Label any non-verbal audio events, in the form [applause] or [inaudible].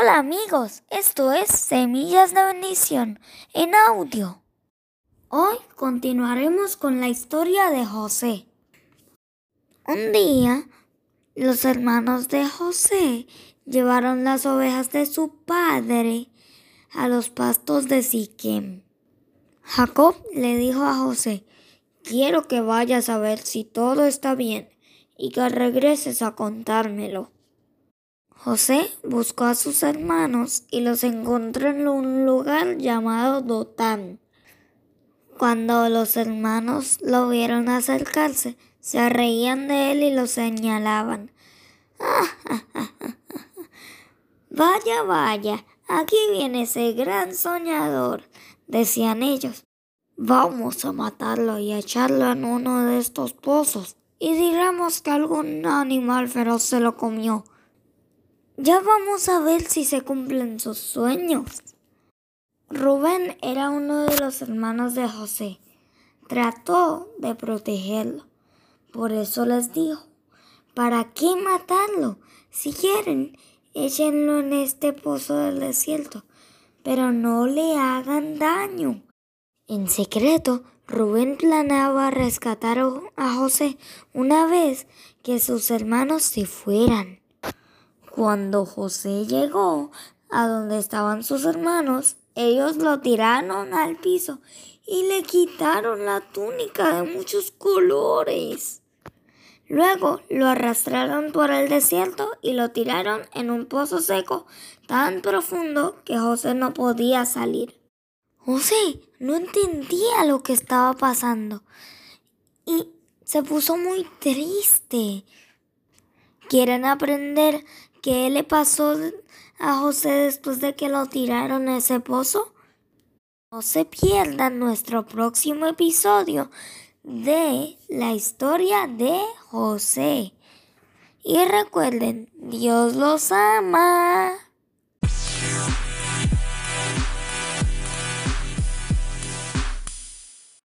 Hola amigos, esto es Semillas de Bendición en audio. Hoy continuaremos con la historia de José. Un día, los hermanos de José llevaron las ovejas de su padre a los pastos de Siquem. Jacob le dijo a José, quiero que vayas a ver si todo está bien y que regreses a contármelo. José buscó a sus hermanos y los encontró en un lugar llamado Dotán. Cuando los hermanos lo vieron acercarse, se reían de él y lo señalaban. [laughs] vaya, vaya, aquí viene ese gran soñador, decían ellos. Vamos a matarlo y a echarlo en uno de estos pozos, y diremos que algún animal feroz se lo comió. Ya vamos a ver si se cumplen sus sueños. Rubén era uno de los hermanos de José. Trató de protegerlo. Por eso les dijo, ¿para qué matarlo? Si quieren, échenlo en este pozo del desierto, pero no le hagan daño. En secreto, Rubén planeaba rescatar a José una vez que sus hermanos se fueran. Cuando José llegó a donde estaban sus hermanos, ellos lo tiraron al piso y le quitaron la túnica de muchos colores. Luego lo arrastraron por el desierto y lo tiraron en un pozo seco tan profundo que José no podía salir. José no entendía lo que estaba pasando y se puso muy triste. ¿Quieren aprender ¿Qué le pasó a José después de que lo tiraron a ese pozo? No se pierdan nuestro próximo episodio de la historia de José. Y recuerden, Dios los ama.